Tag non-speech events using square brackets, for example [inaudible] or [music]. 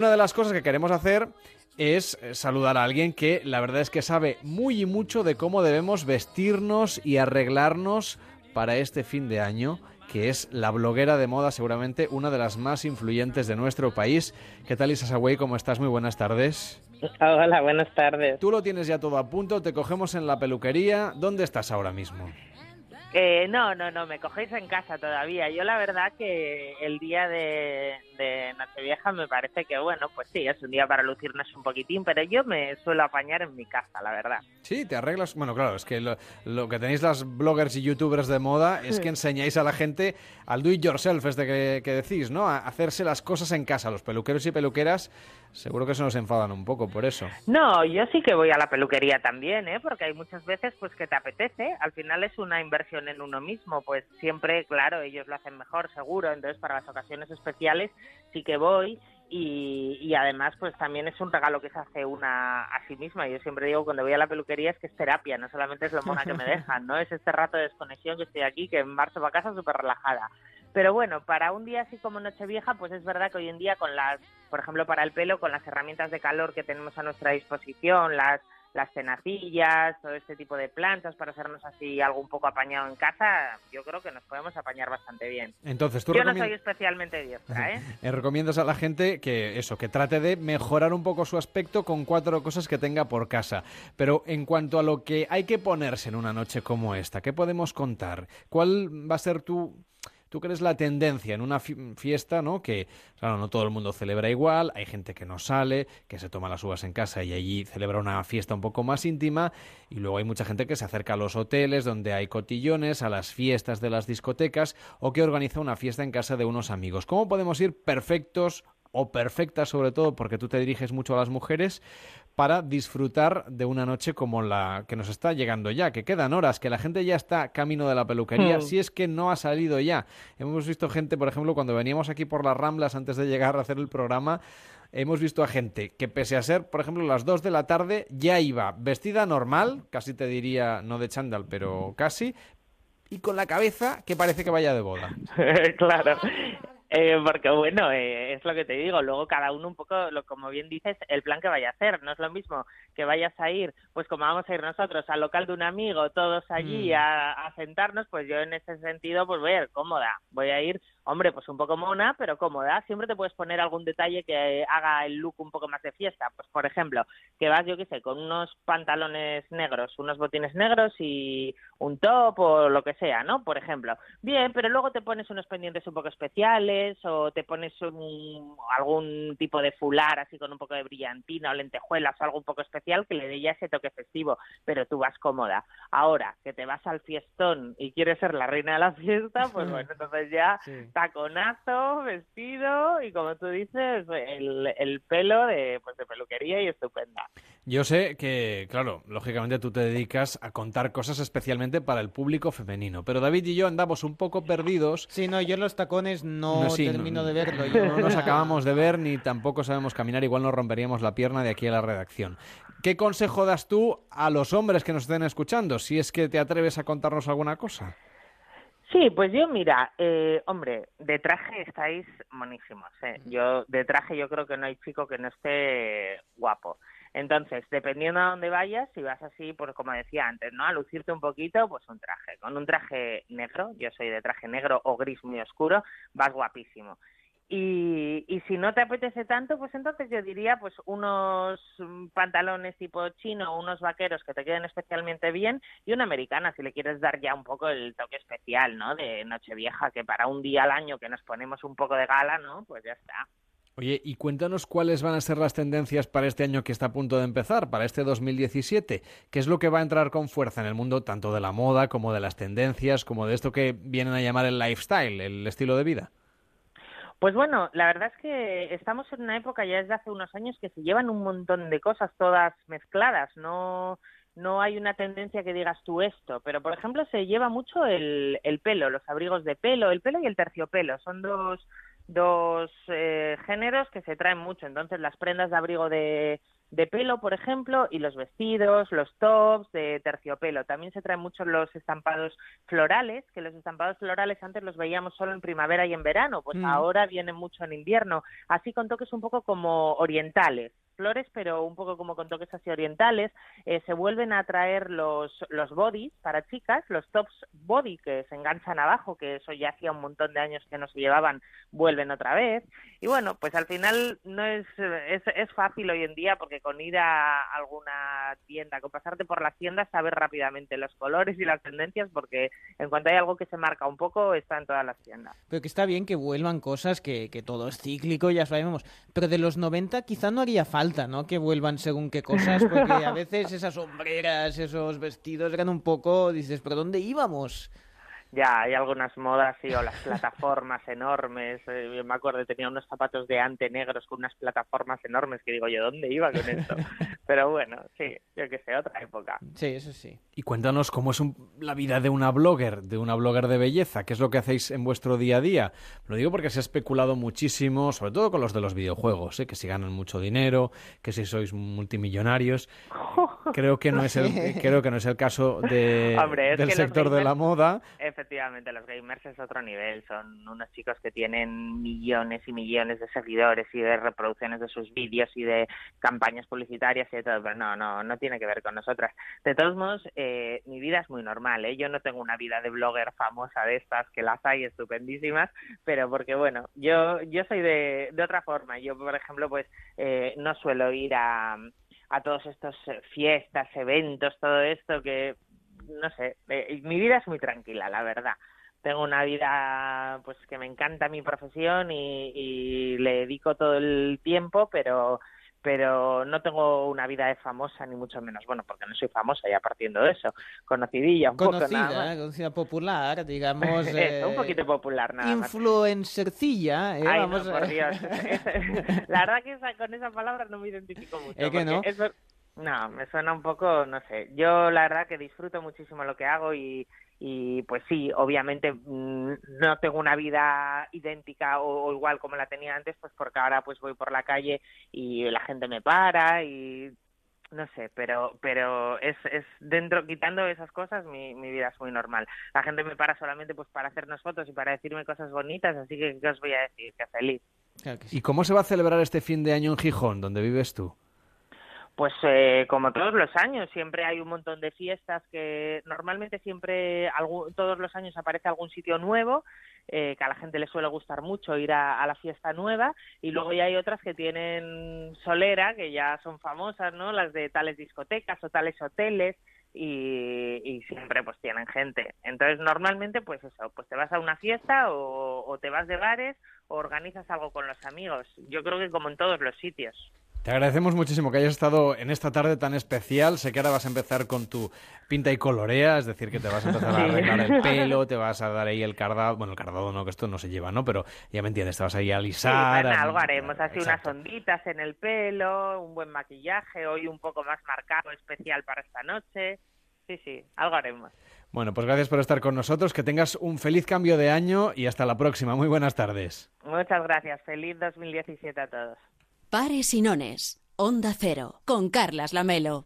Una de las cosas que queremos hacer es eh, saludar a alguien que la verdad es que sabe muy y mucho de cómo debemos vestirnos y arreglarnos para este fin de año que es la bloguera de moda, seguramente una de las más influyentes de nuestro país. ¿Qué tal, Isa Sagüey? ¿Cómo estás? Muy buenas tardes. Hola, buenas tardes. Tú lo tienes ya todo a punto, te cogemos en la peluquería. ¿Dónde estás ahora mismo? Eh, no, no, no, me cogéis en casa todavía. Yo la verdad que el día de, de Nochevieja me parece que, bueno, pues sí, es un día para lucirnos un poquitín, pero yo me suelo apañar en mi casa, la verdad. Sí, te arreglas. Bueno, claro, es que lo, que tenéis las bloggers y youtubers de moda es que enseñáis a la gente al do it yourself, este que, que decís, ¿no? A hacerse las cosas en casa. Los peluqueros y peluqueras seguro que se nos enfadan un poco por eso. No, yo sí que voy a la peluquería también, ¿eh? Porque hay muchas veces pues que te apetece. Al final es una inversión en uno mismo, pues siempre, claro, ellos lo hacen mejor, seguro. Entonces, para las ocasiones especiales sí que voy y, y, además pues también es un regalo que se hace una a sí misma. Yo siempre digo cuando voy a la peluquería es que es terapia, no solamente es lo mona que me [laughs] dejan, ¿no? Es este rato de desconexión que estoy aquí, que en marzo para casa súper relajada. Pero bueno, para un día así como Nochevieja, pues es verdad que hoy en día con las, por ejemplo, para el pelo, con las herramientas de calor que tenemos a nuestra disposición, las las tenacillas, todo este tipo de plantas para hacernos así algo un poco apañado en casa, yo creo que nos podemos apañar bastante bien. Entonces, ¿tú yo no soy especialmente diestra, ¿eh? [laughs] ¿eh? Recomiendas a la gente que eso, que trate de mejorar un poco su aspecto con cuatro cosas que tenga por casa. Pero en cuanto a lo que hay que ponerse en una noche como esta, ¿qué podemos contar? ¿Cuál va a ser tu ¿Tú crees la tendencia en una fiesta, ¿no? Que, claro, no todo el mundo celebra igual, hay gente que no sale, que se toma las uvas en casa y allí celebra una fiesta un poco más íntima, y luego hay mucha gente que se acerca a los hoteles donde hay cotillones, a las fiestas de las discotecas, o que organiza una fiesta en casa de unos amigos. ¿Cómo podemos ir perfectos o perfectas sobre todo porque tú te diriges mucho a las mujeres para disfrutar de una noche como la que nos está llegando ya, que quedan horas, que la gente ya está camino de la peluquería, hmm. si es que no ha salido ya. Hemos visto gente, por ejemplo, cuando veníamos aquí por las Ramblas antes de llegar a hacer el programa, hemos visto a gente que pese a ser, por ejemplo, las 2 de la tarde, ya iba vestida normal, casi te diría no de chándal, pero casi, y con la cabeza que parece que vaya de boda. [laughs] claro. Eh, porque bueno, eh, es lo que te digo, luego cada uno un poco, lo, como bien dices, el plan que vaya a hacer, no es lo mismo que vayas a ir, pues como vamos a ir nosotros al local de un amigo, todos allí mm. a, a, sentarnos, pues yo en ese sentido pues voy a ir cómoda, voy a ir hombre, pues un poco mona, pero cómoda. Siempre te puedes poner algún detalle que haga el look un poco más de fiesta. Pues, por ejemplo, que vas, yo qué sé, con unos pantalones negros, unos botines negros y un top o lo que sea, ¿no? Por ejemplo. Bien, pero luego te pones unos pendientes un poco especiales o te pones algún tipo de fular así con un poco de brillantina o lentejuelas o algo un poco especial que le dé ya ese toque festivo, pero tú vas cómoda. Ahora, que te vas al fiestón y quieres ser la reina de la fiesta, pues [laughs] bueno, entonces ya taconazo, vestido y como tú dices, el, el pelo de, pues de peluquería y estupenda. Yo sé que, claro, lógicamente tú te dedicas a contar cosas especialmente para el público femenino, pero David y yo andamos un poco perdidos. Sí, no, yo los tacones no, termino de verlo. [laughs] No nos acabamos de ver ni tampoco sabemos caminar, igual nos romperíamos la pierna de aquí a la redacción. ¿Qué consejo das tú a los hombres que nos estén escuchando, si es que te atreves a contarnos alguna cosa? Sí, pues yo mira, eh, hombre, de traje estáis monísimos. ¿eh? Yo de traje yo creo que no hay chico que no esté guapo. Entonces, dependiendo a dónde vayas, si vas así, pues como decía antes, ¿no? A lucirte un poquito, pues un traje. Con un traje negro, yo soy de traje negro o gris muy oscuro, vas guapísimo. Y, y, si no te apetece tanto, pues entonces yo diría pues unos pantalones tipo chino, unos vaqueros que te queden especialmente bien y una americana si le quieres dar ya un poco el toque especial, ¿no? De Nochevieja, que para un día al año que nos ponemos un poco de gala, ¿no? Pues ya está. Oye, y cuéntanos cuáles van a ser las tendencias para este año que está a punto de empezar, para este 2017. ¿Qué es lo que va a entrar con fuerza en el mundo tanto de la moda como de las tendencias, como de esto que vienen a llamar el lifestyle, el estilo de vida? Pues bueno, la verdad es que estamos en una época ya desde hace unos años que se llevan un montón de cosas todas mezcladas, no no hay una tendencia que digas tú esto, pero por ejemplo se lleva mucho el, el pelo, los abrigos de pelo, el pelo y el terciopelo, son dos, dos eh, géneros que se traen mucho, entonces las prendas de abrigo de, de pelo, por ejemplo, y los vestidos, los tops de terciopelo. También se traen muchos los estampados florales, que los estampados florales antes los veíamos solo en primavera y en verano, pues mm. ahora vienen mucho en invierno, así con toques un poco como orientales flores, pero un poco como con toques así orientales. Eh, se vuelven a traer los, los bodies para chicas, los tops body que se enganchan abajo, que eso ya hacía un montón de años que no se llevaban, vuelven otra vez. Y bueno, pues al final no es, es, es fácil hoy en día porque con ir a alguna tienda, con pasarte por las tiendas, sabes rápidamente los colores y las tendencias porque en cuanto hay algo que se marca un poco, está en todas las tiendas. Pero que está bien que vuelvan cosas que, que todo es cíclico, ya sabemos. Pero de los 90 quizá no haría falta ¿no? Que vuelvan según qué cosas, porque a veces esas sombreras, esos vestidos eran un poco, dices, ¿pero dónde íbamos? Ya, hay algunas modas, sí, o las [laughs] plataformas enormes. Eh, me acuerdo, tenía unos zapatos de ante negros con unas plataformas enormes que digo yo, ¿dónde iba con esto? [laughs] Pero bueno, sí, yo que sé, otra época. Sí, eso sí. Y cuéntanos cómo es la vida de una blogger, de una blogger de belleza. ¿Qué es lo que hacéis en vuestro día a día? Lo digo porque se ha especulado muchísimo, sobre todo con los de los videojuegos, ¿eh? que si ganan mucho dinero, que si sois multimillonarios. [laughs] Creo que no es el, creo que no es el caso de, del sector de la moda efectivamente, los gamers es otro nivel. Son unos chicos que tienen millones y millones de seguidores y de reproducciones de sus vídeos y de campañas publicitarias y de todo. Pero no, no, no tiene que ver con nosotras. De todos modos, eh, mi vida es muy normal. ¿eh? Yo no tengo una vida de blogger famosa de estas, que las hay estupendísimas, pero porque, bueno, yo, yo soy de, de otra forma. Yo, por ejemplo, pues eh, no suelo ir a a todos estos eh, fiestas, eventos, todo esto que no sé, eh, mi vida es muy tranquila, la verdad. Tengo una vida pues que me encanta mi profesión y, le dedico todo el tiempo, pero pero no tengo una vida de famosa ni mucho menos. Bueno, porque no soy famosa ya partiendo de eso. Conocidilla un conocida, poco nada Conocida popular, [laughs] digamos. un eh, poquito popular nada Influencercilla, eh, Ay, vamos por Dios. [laughs] la verdad que con esa palabra no me identifico mucho. ¿Es que no? No, me suena un poco, no sé. Yo la verdad que disfruto muchísimo lo que hago y, y pues sí, obviamente mm, no tengo una vida idéntica o, igual como la tenía antes, pues porque ahora pues voy por la calle y la gente me para y no sé, pero pero es, es dentro quitando esas cosas mi, mi vida es muy normal. La gente me para solamente pues para hacernos fotos y para decirme cosas bonitas, así que qué os voy a decir, que feliz. ¿Y cómo se va a celebrar este fin de año en Gijón, donde vives tú? Pues eh, como todos los años, siempre hay un montón de fiestas que normalmente siempre, todos los años aparece algún sitio nuevo, eh, que a la gente le suele gustar mucho ir a, la fiesta nueva, y luego ya hay otras que tienen solera, que ya son famosas, ¿no? Las de tales discotecas o tales hoteles, y, siempre pues tienen gente. Entonces normalmente pues eso, pues te vas a una fiesta o, o te vas de bares o organizas algo con los amigos. Yo creo que como en todos los sitios. Te agradecemos muchísimo que hayas estado en esta tarde tan especial. Sé que ahora vas a empezar con tu pinta y colorea, es decir, que te vas a empezar a arreglar el [laughs] pelo, te vas a dar ahí el cardado. Bueno, el cardado no, que esto no se lleva, ¿no? Pero ya me entiendes, te vas a ir a alisar. Sí, algo haremos, así unas onditas en el pelo, un buen maquillaje, hoy un poco más marcado, especial para esta noche. Sí, sí, algo haremos. Bueno, pues gracias por estar con nosotros, que tengas un feliz cambio de año y hasta la próxima. Muy buenas tardes. Muchas gracias, feliz 2017 a todos. Pares y Nones, Onda Cero, con Carlas Lamelo.